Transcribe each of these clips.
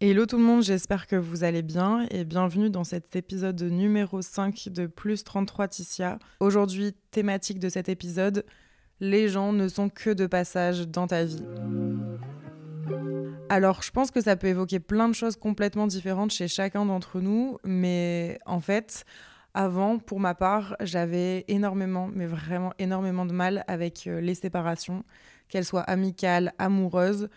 Hello tout le monde, j'espère que vous allez bien et bienvenue dans cet épisode numéro 5 de Plus 33 Ticia. Aujourd'hui, thématique de cet épisode, les gens ne sont que de passage dans ta vie. Alors, je pense que ça peut évoquer plein de choses complètement différentes chez chacun d'entre nous, mais en fait, avant, pour ma part, j'avais énormément, mais vraiment énormément de mal avec euh, les séparations, qu'elles soient amicales, amoureuses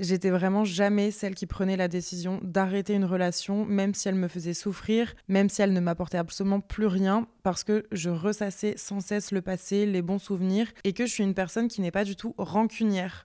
J'étais vraiment jamais celle qui prenait la décision d'arrêter une relation, même si elle me faisait souffrir, même si elle ne m'apportait absolument plus rien, parce que je ressassais sans cesse le passé, les bons souvenirs, et que je suis une personne qui n'est pas du tout rancunière.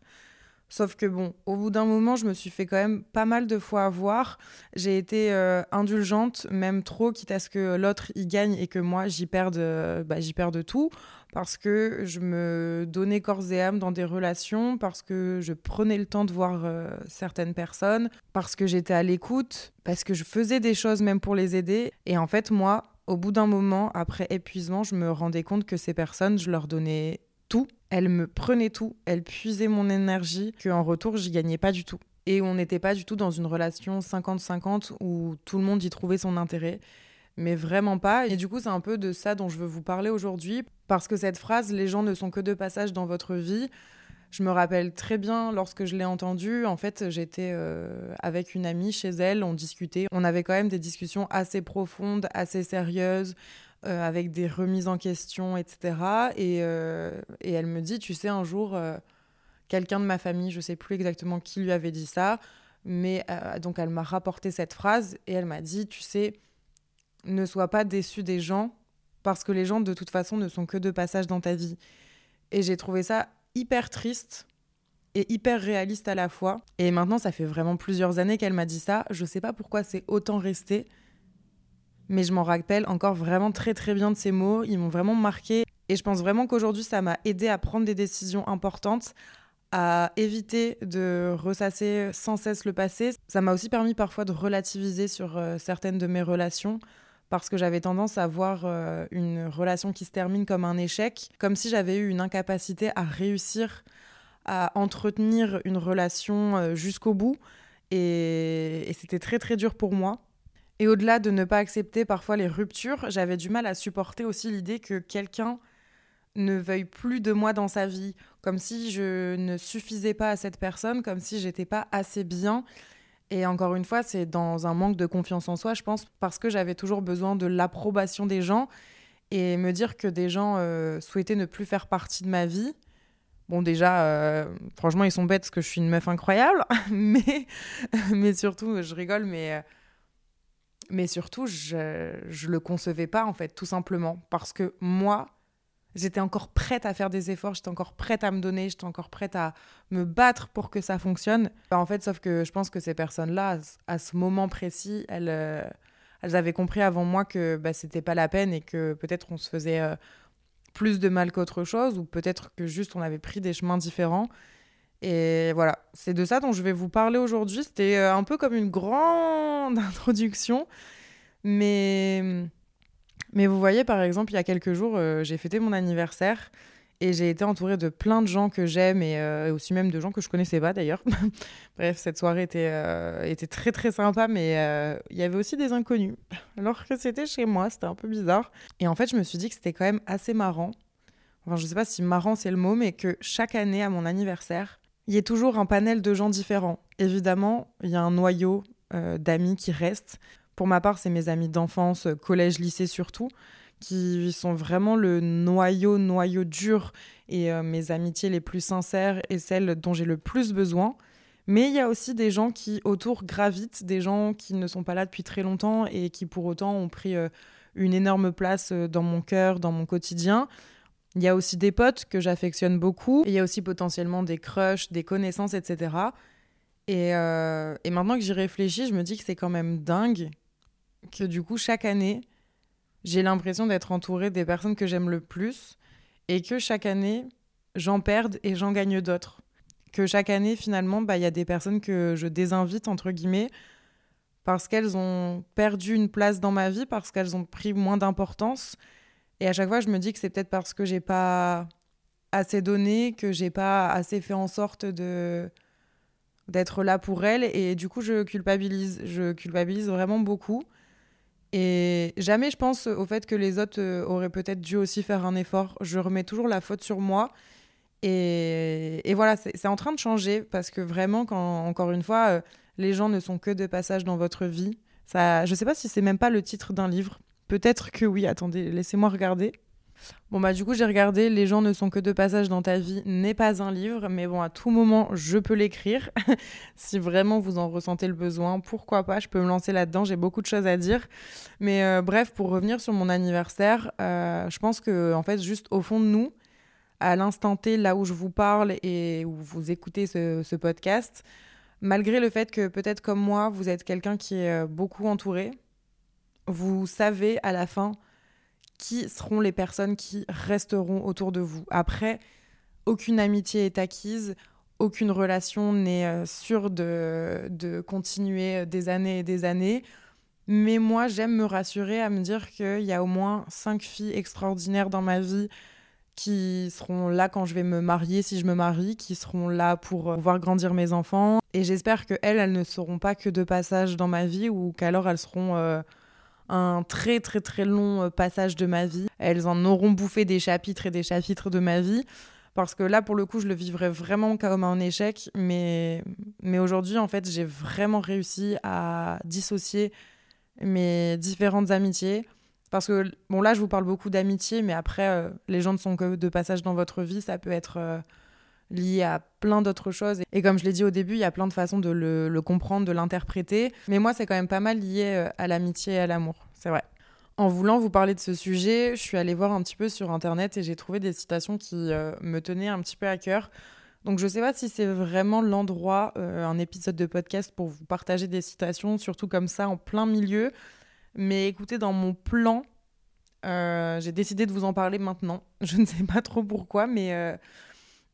Sauf que bon, au bout d'un moment, je me suis fait quand même pas mal de fois avoir. J'ai été euh, indulgente, même trop, quitte à ce que l'autre y gagne et que moi j'y perde, bah, j'y perde tout parce que je me donnais corps et âme dans des relations, parce que je prenais le temps de voir euh, certaines personnes, parce que j'étais à l'écoute, parce que je faisais des choses même pour les aider. Et en fait, moi, au bout d'un moment, après épuisement, je me rendais compte que ces personnes, je leur donnais tout. Elles me prenaient tout, elles puisaient mon énergie, qu'en retour, j'y gagnais pas du tout. Et on n'était pas du tout dans une relation 50-50 où tout le monde y trouvait son intérêt mais vraiment pas. Et du coup, c'est un peu de ça dont je veux vous parler aujourd'hui, parce que cette phrase, les gens ne sont que de passage dans votre vie, je me rappelle très bien lorsque je l'ai entendue. En fait, j'étais euh, avec une amie chez elle, on discutait. On avait quand même des discussions assez profondes, assez sérieuses, euh, avec des remises en question, etc. Et, euh, et, elle me dit, tu sais, un jour, quelqu'un de ma famille, je sais plus exactement qui lui avait dit ça, mais donc elle m'a rapporté cette phrase et elle m'a dit, tu sais, ne sois pas déçu des gens parce que les gens de toute façon ne sont que de passage dans ta vie. Et j'ai trouvé ça hyper triste et hyper réaliste à la fois. Et maintenant, ça fait vraiment plusieurs années qu'elle m'a dit ça. Je sais pas pourquoi c'est autant resté, mais je m'en rappelle encore vraiment très très bien de ces mots. Ils m'ont vraiment marqué. Et je pense vraiment qu'aujourd'hui, ça m'a aidé à prendre des décisions importantes, à éviter de ressasser sans cesse le passé. Ça m'a aussi permis parfois de relativiser sur euh, certaines de mes relations parce que j'avais tendance à voir euh, une relation qui se termine comme un échec, comme si j'avais eu une incapacité à réussir à entretenir une relation euh, jusqu'au bout. Et, c'était très très dur pour moi. Et au-delà de ne pas accepter parfois les ruptures, j'avais du mal à supporter aussi l'idée que quelqu'un ne veuille plus de moi dans sa vie, comme si je ne suffisais pas à cette personne, comme si j'étais pas assez bien et encore une fois, c'est dans un manque de confiance en soi, je pense, parce que j'avais toujours besoin de l'approbation des gens et me dire que des gens euh, souhaitaient ne plus faire partie de ma vie. Bon, déjà, euh, franchement, ils sont bêtes parce que je suis une meuf incroyable, mais, mais surtout, je rigole, mais, euh, mais surtout, je ne le concevais pas, en fait, tout simplement, parce que moi, J'étais encore prête à faire des efforts, j'étais encore prête à me donner, j'étais encore prête à me battre pour que ça fonctionne. En fait, sauf que je pense que ces personnes-là, à ce moment précis, elles, euh, elles avaient compris avant moi que bah, c'était pas la peine et que peut-être on se faisait euh, plus de mal qu'autre chose ou peut-être que juste on avait pris des chemins différents. Et voilà, c'est de ça dont je vais vous parler aujourd'hui. C'était euh, un peu comme une grande introduction, mais mais vous voyez, par exemple, il y a quelques jours, euh, j'ai fêté mon anniversaire et j'ai été entourée de plein de gens que j'aime et euh, aussi même de gens que je connaissais pas d'ailleurs. Bref, cette soirée était, était très très sympa, mais il y avait aussi des inconnus. Alors que c'était chez moi, c'était un peu bizarre. Et en fait, je me suis dit que c'était quand même assez marrant. Enfin, je sais pas si marrant c'est le mot, mais que chaque année à mon anniversaire, il y ait toujours un panel de gens différents. Évidemment, il y a un noyau d'amis qui reste. Pour ma part, c'est mes amis d'enfance, euh, collège, lycée surtout, qui sont vraiment le noyau, noyau dur et euh, mes amitiés les plus sincères et celles dont j'ai le plus besoin. Mais il y a aussi des gens qui autour gravitent, des gens qui ne sont pas là depuis très longtemps et qui pour autant ont pris euh, une énorme place dans mon cœur, dans mon quotidien. Il y a aussi des potes que j'affectionne beaucoup. il y a aussi potentiellement des crushs, des connaissances, etc. Et, et maintenant que j'y réfléchis, je me dis que c'est quand même dingue que du coup, chaque année, j'ai l'impression d'être entourée des personnes que j'aime le plus et que chaque année, j'en perde et j'en gagne d'autres. Que chaque année, finalement, bah, il y a des personnes que je désinvite, entre guillemets, parce qu'elles ont perdu une place dans ma vie, parce qu'elles ont pris moins d'importance. Et à chaque fois, je me dis que c'est peut-être parce que j'ai pas assez donné, que j'ai pas assez fait en sorte de d'être là pour elle. Et du coup, je culpabilise. Je culpabilise vraiment beaucoup. Et jamais je pense au fait que les autres euh, auraient peut-être dû aussi faire un effort. Je remets toujours la faute sur moi. Et, voilà, c'est en train de changer parce que vraiment, quand, encore une fois, euh, les gens ne sont que de passage dans votre vie. Ça, je sais pas si c'est même pas le titre d'un livre. Peut-être que oui. Attendez, laissez-moi regarder. Bon bah du coup j'ai regardé Les gens ne sont que de passage dans ta vie n'est pas un livre, mais bon à tout moment je peux l'écrire. si vraiment vous en ressentez le besoin, pourquoi pas, je peux me lancer là-dedans, j'ai beaucoup de choses à dire. Mais euh, bref, pour revenir sur mon anniversaire, euh, je pense que en fait juste au fond de nous, à l'instant T, là où je vous parle et où vous écoutez ce, ce podcast, malgré le fait que peut-être comme moi, vous êtes quelqu'un qui est euh, beaucoup entouré, vous savez à la fin qui seront les personnes qui resteront autour de vous. Après, aucune amitié est acquise, aucune relation n'est euh, sûre de, de continuer des années et des années. Mais moi, j'aime me rassurer à me dire qu'il y a au moins cinq filles extraordinaires dans ma vie qui seront là quand je vais me marier, si je me marie, qui seront là pour euh, voir grandir mes enfants. Et j'espère qu'elles, elles ne seront pas que de passage dans ma vie ou qu'alors elles seront euh, un très très très long euh, passage de ma vie. Elles en auront bouffé des chapitres et des chapitres de ma vie. Parce que là, pour le coup, je le vivrais vraiment comme un échec. Mais, mais aujourd'hui, en fait, j'ai vraiment réussi à dissocier mes différentes amitiés. Parce que, bon, là, je vous parle beaucoup d'amitié, mais après, euh, les gens ne sont que de passage dans votre vie. Ça peut être euh, lié à plein d'autres choses. Et comme je l'ai dit au début, il y a plein de façons de le, comprendre, de l'interpréter. Mais moi, c'est quand même pas mal lié euh, à l'amitié et à l'amour, c'est vrai. En voulant vous parler de ce sujet, je suis allée voir un petit peu sur Internet et j'ai trouvé des citations qui euh, me tenaient un petit peu à cœur. Donc je sais pas si c'est vraiment l'endroit, euh, un épisode de podcast pour vous partager des citations, surtout comme ça, en plein milieu. Mais écoutez, dans mon plan, j'ai décidé de vous en parler maintenant. Je ne sais pas trop pourquoi, mais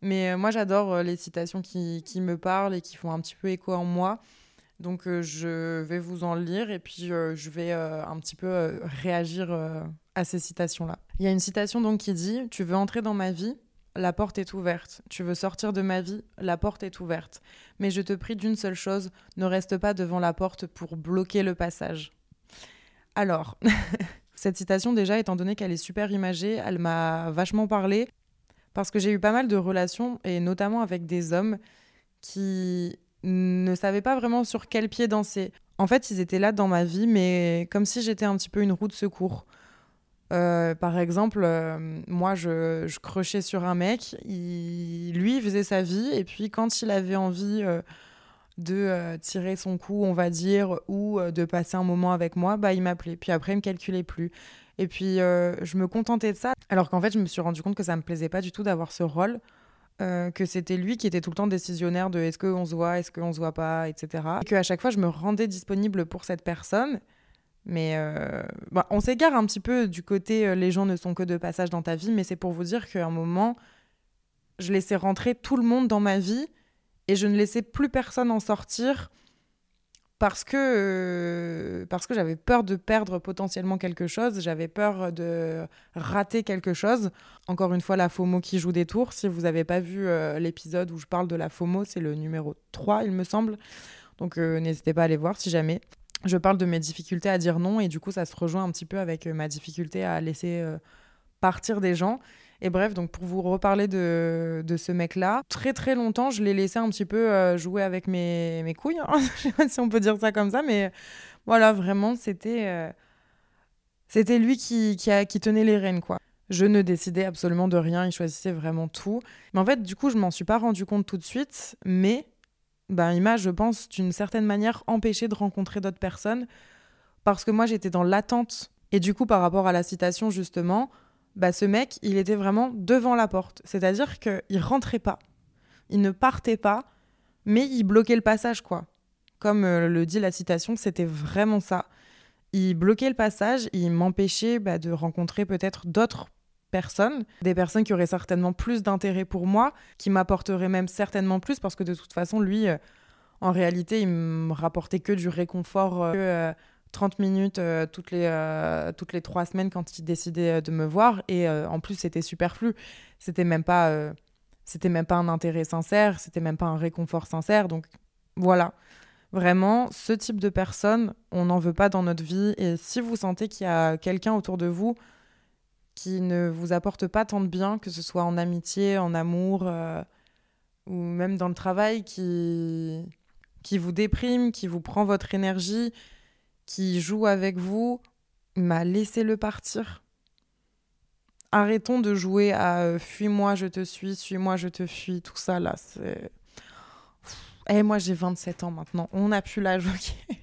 mais euh, moi, j'adore euh, les citations qui, qui, me parlent et qui font un petit peu écho en moi. Donc, euh, je vais vous en lire et puis je vais un petit peu réagir à ces citations-là. Il y a une citation donc qui dit Tu veux entrer dans ma vie la porte est ouverte. Tu veux sortir de ma vie, la porte est ouverte. Mais je te prie d'une seule chose, ne reste pas devant la porte pour bloquer le passage. Alors, cette citation déjà, étant donné qu'elle est super imagée, elle m'a vachement parlé parce que j'ai eu pas mal de relations, et notamment avec des hommes qui ne savaient pas vraiment sur quel pied danser. En fait, ils étaient là dans ma vie, mais comme si j'étais un petit peu une roue de secours. Euh, par exemple, euh, moi, je, je, crochais sur un mec, il, lui, il faisait sa vie, et puis quand il avait envie euh, de tirer son coup, on va dire, ou de passer un moment avec moi, bah, il m'appelait. Puis après, il me calculait plus. Et puis, euh, je me contentais de ça. Alors qu'en fait, je me suis rendu compte que ça me plaisait pas du tout d'avoir ce rôle. Euh, que c'était lui qui était tout le temps décisionnaire de est-ce qu'on se voit, est-ce qu'on se voit pas, etc. Et qu'à chaque fois, je me rendais disponible pour cette personne. Mais euh, bah, on s'égare un petit peu du côté les gens ne sont que de passage dans ta vie, mais c'est pour vous dire qu'à un moment, je laissais rentrer tout le monde dans ma vie et je ne laissais plus personne en sortir parce que, euh, parce que j'avais peur de perdre potentiellement quelque chose, j'avais peur de rater quelque chose. Encore une fois, la FOMO qui joue des tours. Si vous n'avez pas vu euh, l'épisode où je parle de la FOMO, c'est le numéro 3, il me semble. Donc euh, n'hésitez pas à aller voir si jamais. Je parle de mes difficultés à dire non et du coup, ça se rejoint un petit peu avec ma difficulté à laisser partir des gens. Et bref, donc pour vous reparler de, de ce mec-là, très très longtemps, je l'ai laissé un petit peu euh, jouer avec mes, mes couilles. Hein. je sais pas si on peut dire ça comme ça, mais voilà, vraiment, c'était euh, c'était lui qui, qui, qui tenait les rênes, quoi. Je ne décidais absolument de rien, il choisissait vraiment tout. Mais en fait, du coup, je m'en suis pas rendu compte tout de suite, mais ben, il m'a, je pense, d'une certaine manière empêché de rencontrer d'autres personnes parce que moi, j'étais dans l'attente. Et du coup, par rapport à la citation, justement, bah, ce mec, il était vraiment devant la porte. C'est-à-dire qu'il rentrait pas, il ne partait pas, mais il bloquait le passage, quoi. Comme euh, le dit la citation, c'était vraiment ça. Il bloquait le passage, il m'empêchait bah, de rencontrer peut-être d'autres personnes, des personnes qui auraient certainement plus d'intérêt pour moi, qui m'apporteraient même certainement plus, parce que de toute façon, lui, euh, en réalité, il me rapportait que du réconfort. Euh, 30 minutes euh, toutes, les, euh, toutes les trois semaines quand il décidait euh, de me voir. Et en plus, c'était superflu. C'était même pas même pas un intérêt sincère, c'était même pas un réconfort sincère. Donc, Voilà. Vraiment, ce type de personne, on n'en veut pas dans notre vie. Et si vous sentez qu'il y a quelqu'un autour de vous qui ne vous apporte pas tant de bien, que ce soit en amitié, en amour, ou même dans le travail, qui, qui vous déprime, qui vous prend votre énergie, qui joue avec vous, bah, laissez-le partir. Arrêtons de jouer à euh, fuis-moi, je te suis, suis-moi, je te fuis, tout ça là, c'est. Eh, moi j'ai 27 ans maintenant, on n'a plus l'âge, ok.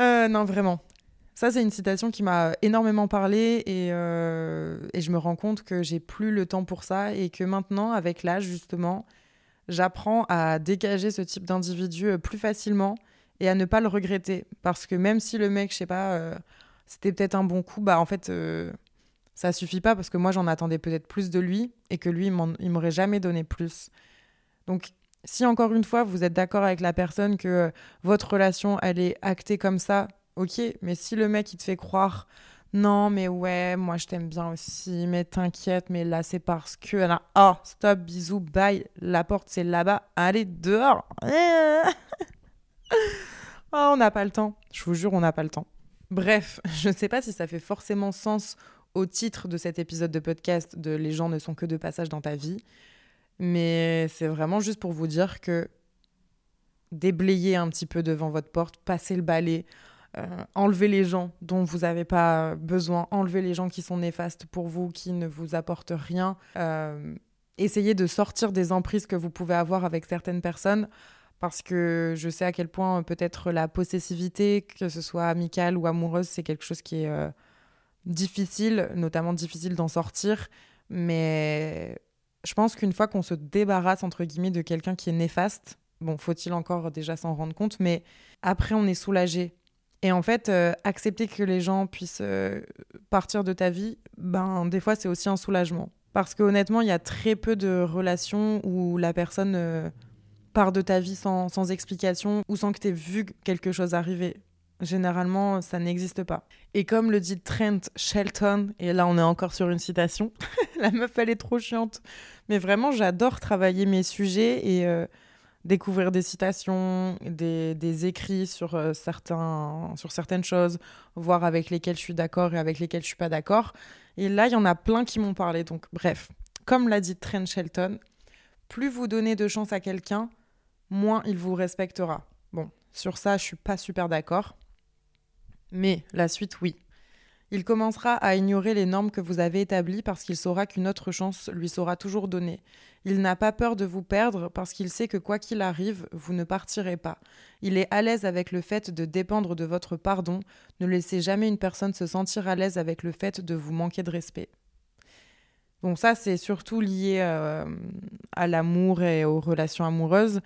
Euh, non, vraiment. Ça, c'est une citation qui m'a énormément parlé et, euh, et, je me rends compte que j'ai plus le temps pour ça et que maintenant, avec l'âge, justement, j'apprends à dégager ce type d'individu plus facilement et à ne pas le regretter. Parce que même si le mec, je sais pas, euh, c'était peut-être un bon coup, bah en fait, ça suffit pas parce que moi, j'en attendais peut-être plus de lui et que lui, il m'aurait jamais donné plus. Donc, si encore une fois, vous êtes d'accord avec la personne que votre relation, elle est actée comme ça, ok, mais si le mec il te fait croire non, mais ouais, moi je t'aime bien aussi, mais t'inquiète, mais là c'est parce que. Alors, oh, stop, bisous, bye, la porte c'est là-bas, allez dehors. oh, on n'a pas le temps, je vous jure, on n'a pas le temps. Bref, je ne sais pas si ça fait forcément sens au titre de cet épisode de podcast de Les gens ne sont que de passage dans ta vie, mais c'est vraiment juste pour vous dire que déblayer un petit peu devant votre porte, passer le balai, euh, enlever les gens dont vous n'avez pas besoin, enlever les gens qui sont néfastes pour vous, qui ne vous apportent rien. Euh, essayez de sortir des emprises que vous pouvez avoir avec certaines personnes parce que je sais à quel point euh, peut-être la possessivité, que ce soit amicale ou amoureuse, c'est quelque chose qui est difficile, notamment difficile d'en sortir. Mais je pense qu'une fois qu'on se débarrasse, entre guillemets, de quelqu'un qui est néfaste, bon, faut-il encore déjà s'en rendre compte, mais après on est soulagé et en fait, euh, accepter que les gens puissent euh, partir de ta vie, ben, des fois, c'est aussi un soulagement. Parce que honnêtement, il y a très peu de relations où la personne euh, part de ta vie sans, sans explication ou sans que tu aies vu quelque chose arriver. Généralement, ça n'existe pas. Et comme le dit Trent Shelton, et là on est encore sur une citation, la meuf elle est trop chiante. Mais vraiment, j'adore travailler mes sujets et découvrir des citations, des, écrits sur, euh, certains, sur certaines choses, voir avec lesquelles je suis d'accord et avec lesquelles je suis pas d'accord. Et là, il y en a plein qui m'ont parlé. Donc, bref, comme l'a dit Trent Shelton, plus vous donnez de chance à quelqu'un, moins il vous respectera. Bon, sur ça, je suis pas super d'accord. Mais la suite, oui. Il commencera à ignorer les normes que vous avez établies parce qu'il saura qu'une autre chance lui sera toujours donnée. Il n'a pas peur de vous perdre parce qu'il sait que quoi qu'il arrive, vous ne partirez pas. Il est à l'aise avec le fait de dépendre de votre pardon. Ne laissez jamais une personne se sentir à l'aise avec le fait de vous manquer de respect. Bon, ça, c'est surtout lié euh, à l'amour et aux relations amoureuses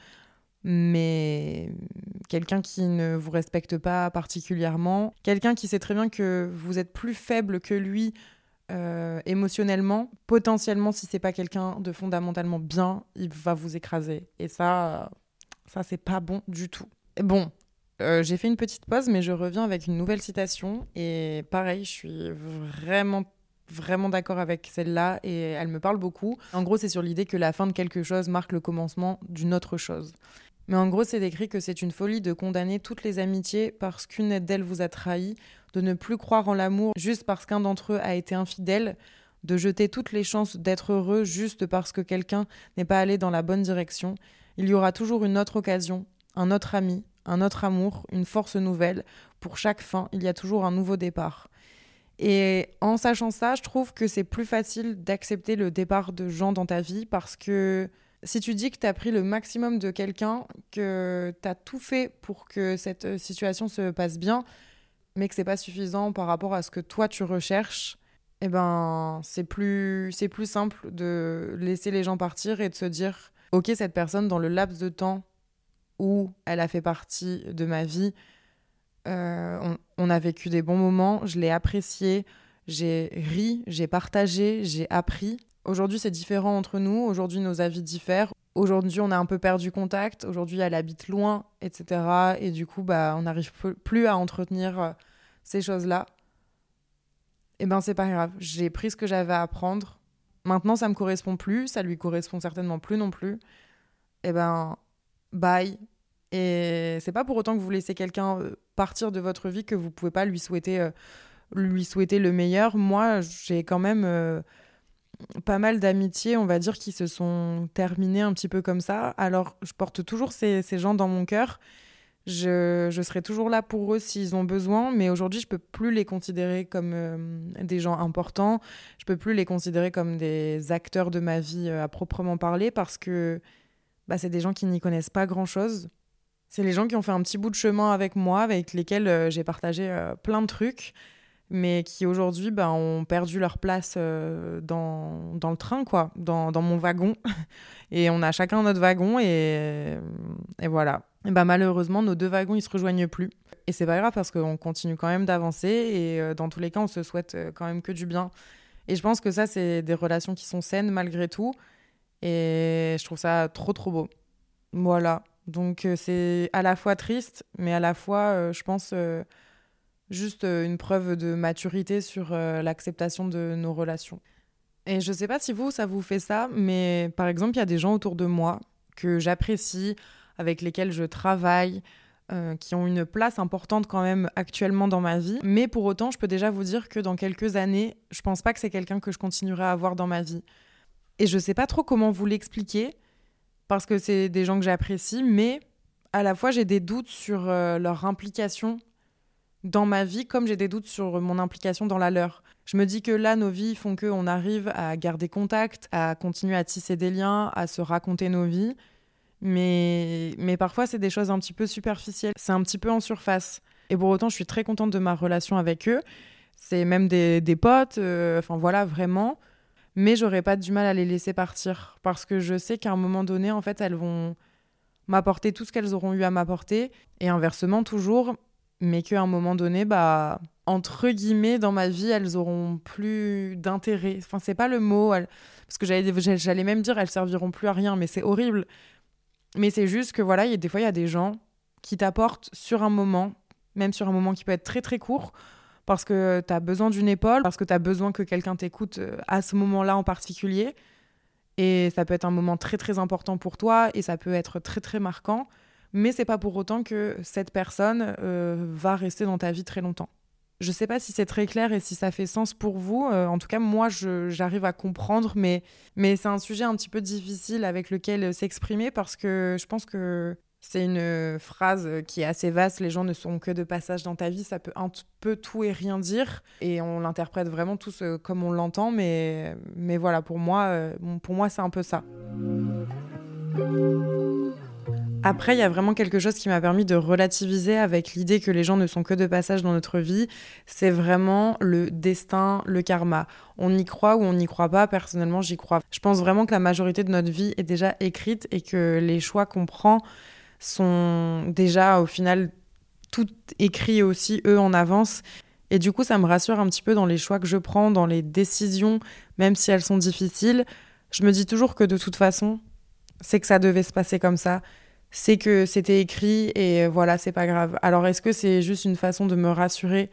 mais quelqu'un qui ne vous respecte pas particulièrement, quelqu'un qui sait très bien que vous êtes plus faible que lui euh, émotionnellement, potentiellement si c'est pas quelqu'un de fondamentalement bien, il va vous écraser. Et ça, ça c'est pas bon du tout. Bon, euh, j'ai fait une petite pause, mais je reviens avec une nouvelle citation. Et pareil, je suis vraiment vraiment d'accord avec celle-là et elle me parle beaucoup. En gros, c'est sur l'idée que la fin de quelque chose marque le commencement d'une autre chose. Mais en gros, c'est décrit que c'est une folie de condamner toutes les amitiés parce qu'une d'elles vous a trahi, de ne plus croire en l'amour juste parce qu'un d'entre eux a été infidèle, de jeter toutes les chances d'être heureux juste parce que quelqu'un n'est pas allé dans la bonne direction. Il y aura toujours une autre occasion, un autre ami, un autre amour, une force nouvelle. Pour chaque fin, il y a toujours un nouveau départ. Et en sachant ça, je trouve que c'est plus facile d'accepter le départ de gens dans ta vie parce que si tu dis que tu as pris le maximum de quelqu'un, que tu as tout fait pour que cette euh, situation se passe bien, mais que c'est pas suffisant par rapport à ce que toi tu recherches, eh ben c'est plus c'est plus simple de laisser les gens partir et de se dire OK, cette personne dans le laps de temps où elle a fait partie de ma vie, euh, on, on, a vécu des bons moments, je l'ai apprécié, j'ai ri, j'ai partagé, j'ai appris. Aujourd'hui, c'est différent entre nous. Aujourd'hui, nos avis diffèrent. Aujourd'hui, on a un peu perdu contact. Aujourd'hui, elle habite loin, etc. Et du coup, bah, on n'arrive plus à entretenir euh, ces choses-là. Et eh ben, c'est pas grave. J'ai pris ce que j'avais à apprendre. Maintenant, ça me correspond plus. Ça lui correspond certainement plus non plus. Et eh ben, bye. Et c'est pas pour autant que vous laissez quelqu'un partir de votre vie que vous pouvez pas lui souhaiter, lui souhaiter le meilleur. Moi, j'ai quand même pas mal d'amitiés, on va dire, qui se sont terminées un petit peu comme ça. Alors, je porte toujours ces, ces gens dans mon cœur. Je, je, serai toujours là pour eux s'ils ont besoin, mais aujourd'hui, je peux plus les considérer comme euh, des gens importants. Je peux plus les considérer comme des acteurs de ma vie euh, à proprement parler parce que bah, c'est des gens qui n'y connaissent pas grand-chose. C'est les gens qui ont fait un petit bout de chemin avec moi, avec lesquels euh, j'ai partagé plein de trucs mais qui aujourd'hui bah, ont perdu leur place euh, dans, dans, le train, quoi, dans, dans, mon wagon. et on a chacun notre wagon et, et voilà. Et bah, malheureusement, nos deux wagons, ils se rejoignent plus. Et c'est pas grave parce qu'on continue quand même d'avancer et euh, dans tous les cas, on se souhaite euh, quand même que du bien. Et je pense que ça, c'est des relations qui sont saines malgré tout. Et je trouve ça trop, trop beau. Voilà. Donc c'est à la fois triste, mais à la fois, je pense juste euh, une preuve de maturité sur euh, l'acceptation de nos relations. Et je sais pas si vous, ça vous fait ça, mais par exemple, il y a des gens autour de moi que j'apprécie, avec lesquels je travaille, euh, qui ont une place importante quand même actuellement dans ma vie. Mais pour autant, je peux déjà vous dire que dans quelques années, je pense pas que c'est quelqu'un que je continuerai à avoir dans ma vie. Et je sais pas trop comment vous l'expliquer, parce que c'est des gens que j'apprécie, mais à la fois j'ai des doutes sur leur implication dans ma vie comme j'ai des doutes sur mon implication dans la leur. Je me dis que là, nos vies font qu'on arrive à garder contact, à continuer à tisser des liens, à se raconter nos vies. Mais, mais parfois, c'est des choses un petit peu superficielles. C'est un petit peu en surface. Et pour autant, je suis très contente de ma relation avec eux. C'est même des, des potes. Euh, enfin, voilà, vraiment. Mais j'aurais pas du mal à les laisser partir. Parce que je sais qu'à un moment donné, en fait, elles vont m'apporter tout ce qu'elles auront eu à m'apporter. Et inversement, toujours, mais qu'à un moment donné, bah, entre guillemets, dans ma vie, elles auront plus d'intérêt. Enfin, c'est pas le mot, parce que j'allais, j'allais même dire elles serviront plus à rien, mais c'est horrible. Mais c'est juste que voilà, des fois, il y a des gens qui t'apportent sur un moment, même sur un moment qui peut être très très court, parce que tu as besoin d'une épaule, parce que tu as besoin que quelqu'un t'écoute euh, à ce moment-là en particulier. Et ça peut être un moment très très important pour toi et ça peut être très très marquant mais c'est pas pour autant que cette personne euh, va rester dans ta vie très longtemps. Je sais pas si c'est très clair et si ça fait sens pour vous. Euh, en tout cas, moi, j'arrive à comprendre, mais, mais c'est un sujet un petit peu difficile avec lequel s'exprimer parce que je pense que c'est une phrase qui est assez vaste. Les gens ne sont que de passage dans ta vie. Ça peut un peu tout et rien dire. Et on l'interprète vraiment tous euh, comme on l'entend. Mais, mais voilà, pour moi, pour moi c'est un peu ça. Après, il y a vraiment quelque chose qui m'a permis de relativiser avec l'idée que les gens ne sont que de passage dans notre vie. C'est vraiment le destin, le karma. On y croit ou on n'y croit pas. Personnellement, j'y crois. Je pense vraiment que la majorité de notre vie est déjà écrite et que les choix qu'on prend sont déjà au final tout écrits aussi, eux, en avance. Et du coup, ça me rassure un petit peu dans les choix que je prends, dans les décisions, même si elles sont difficiles. Je me dis toujours que de toute façon, c'est que ça devait se passer comme ça c'est que c'était écrit et voilà, c'est pas grave. Alors est-ce que c'est juste une façon de me rassurer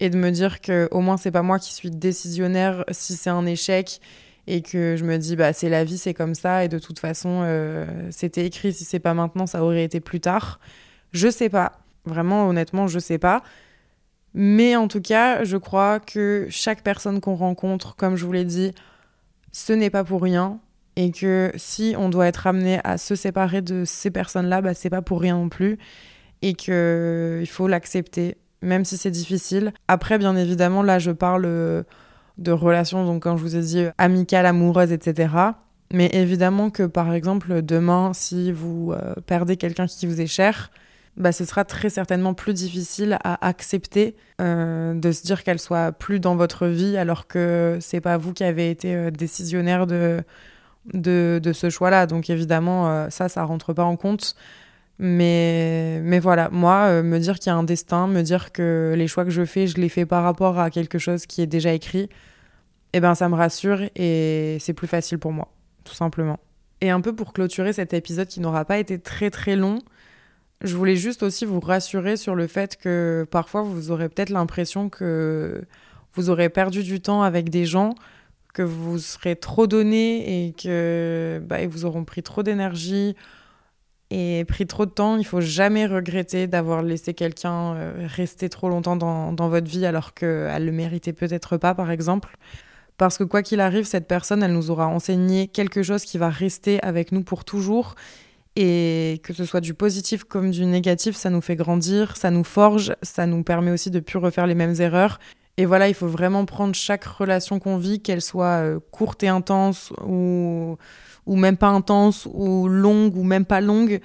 et de me dire que au moins c'est pas moi qui suis décisionnaire si c'est un échec et que je me dis bah c'est la vie, c'est comme ça et de toute façon euh, c'était écrit si c'est pas maintenant, ça aurait été plus tard. Je sais pas. Vraiment honnêtement, je sais pas. Mais en tout cas, je crois que chaque personne qu'on rencontre, comme je vous l'ai dit, ce n'est pas pour rien et que si on doit être amené à se séparer de ces personnes-là, bah, c'est pas pour rien non plus et que il faut l'accepter, même si c'est difficile. Après, bien évidemment, là, je parle euh, de relations, donc quand je vous ai dit amicales, amoureuses, etc. Mais évidemment que, par exemple, demain, si vous euh, perdez quelqu'un qui vous est cher, bah, ce sera très certainement plus difficile à accepter euh, de se dire qu'elle soit plus dans votre vie alors que c'est pas vous qui avez été décisionnaire de de, de ce choix-là. Donc évidemment, euh, ça, ça rentre pas en compte. Mais, mais voilà, moi, euh, me dire qu'il y a un destin, me dire que les choix que je fais, je les fais par rapport à quelque chose qui est déjà écrit, eh ben ça me rassure et c'est plus facile pour moi, tout simplement. Et un peu pour clôturer cet épisode qui n'aura pas été très très long, je voulais juste aussi vous rassurer sur le fait que parfois vous aurez peut-être l'impression que vous aurez perdu du temps avec des gens que vous serez trop donné et que bah, vous auront pris trop d'énergie et pris trop de temps, il faut jamais regretter d'avoir laissé quelqu'un euh, rester trop longtemps dans, dans votre vie alors qu'elle le méritait peut-être pas, par exemple. Parce que quoi qu'il arrive, cette personne, elle nous aura enseigné quelque chose qui va rester avec nous pour toujours. Et que ce soit du positif comme du négatif, ça nous fait grandir, ça nous forge, ça nous permet aussi de plus refaire les mêmes erreurs. Et voilà, il faut vraiment prendre chaque relation qu'on vit, qu'elle soit euh, courte et intense ou ou même pas intense, ou longue, ou même pas longue,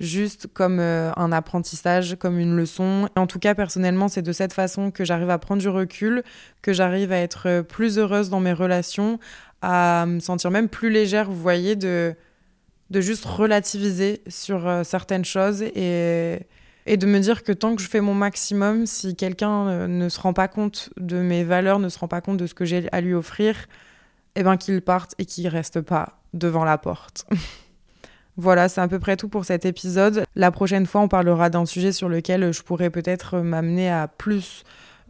juste comme euh, un apprentissage, comme une leçon. En tout cas, personnellement, c'est de cette façon que j'arrive à prendre du recul, que j'arrive à être euh, plus heureuse dans mes relations, à me sentir même plus légère, vous voyez, de, de juste relativiser sur certaines choses et, et de me dire que tant que je fais mon maximum, si quelqu'un ne se rend pas compte de mes valeurs, ne se rend pas compte de ce que j'ai à lui offrir, eh ben qu'il parte et qu'il reste pas devant la porte. voilà, c'est à peu près tout pour cet épisode. La prochaine fois, on parlera d'un sujet sur lequel je pourrais peut-être m'amener à plus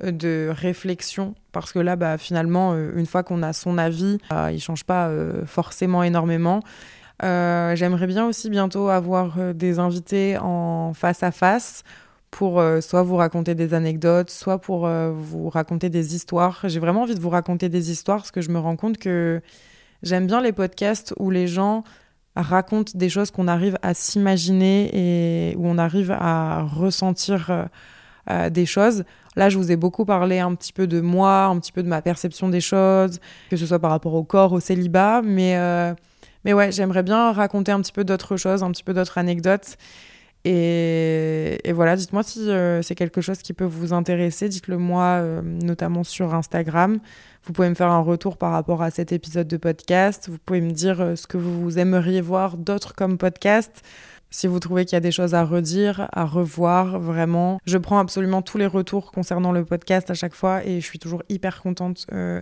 euh, de réflexion parce que là bah, finalement euh, une fois qu'on a son avis euh, il change pas forcément énormément j'aimerais bien aussi bientôt avoir des invités en face à face pour soit vous raconter des anecdotes soit pour vous raconter des histoires j'ai vraiment envie de vous raconter des histoires parce que je me rends compte que J'aime bien les podcasts où les gens racontent des choses qu'on arrive à s'imaginer et où on arrive à ressentir euh, euh, des choses. Là, je vous ai beaucoup parlé un petit peu de moi, un petit peu de ma perception des choses, que ce soit par rapport au corps, au célibat, mais, euh, mais ouais, j'aimerais bien raconter un petit peu d'autres choses, un petit peu d'autres anecdotes. Et, voilà, dites-moi si c'est quelque chose qui peut vous intéresser, dites-le moi, notamment sur Instagram. Vous pouvez me faire un retour par rapport à cet épisode de podcast. Vous pouvez me dire euh, ce que vous aimeriez voir d'autres comme podcast. Si vous trouvez qu'il y a des choses à redire, à revoir, vraiment. Je prends absolument tous les retours concernant le podcast à chaque fois et je suis toujours hyper contente euh,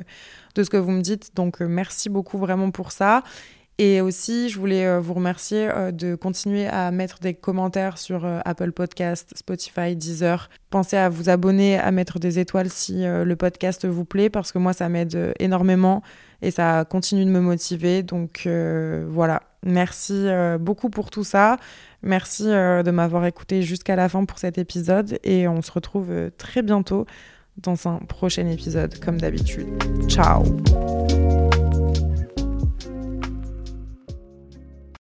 de ce que vous me dites. Donc euh, merci beaucoup vraiment pour ça. Et aussi, je voulais euh, vous remercier euh, de continuer à mettre des commentaires sur euh, Apple Podcast, Spotify, Deezer. Pensez à vous abonner, à mettre des étoiles si le podcast vous plaît, parce que moi, ça m'aide énormément et ça continue de me motiver. Donc voilà, merci beaucoup pour tout ça. Merci de m'avoir écouté jusqu'à la fin pour cet épisode et on se retrouve très bientôt dans un prochain épisode comme d'habitude. Ciao